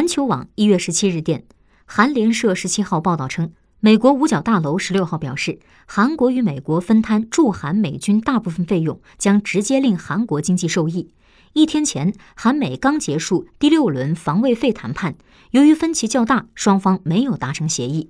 环球网一月十七日电韩联社十七号报道称美国五角大楼十六号表示韩国与美国分摊驻韩美军大部分费用将直接令韩国经济受益。一天前韩美刚结束第六轮防卫费谈判由于分歧较大双方没有达成协议。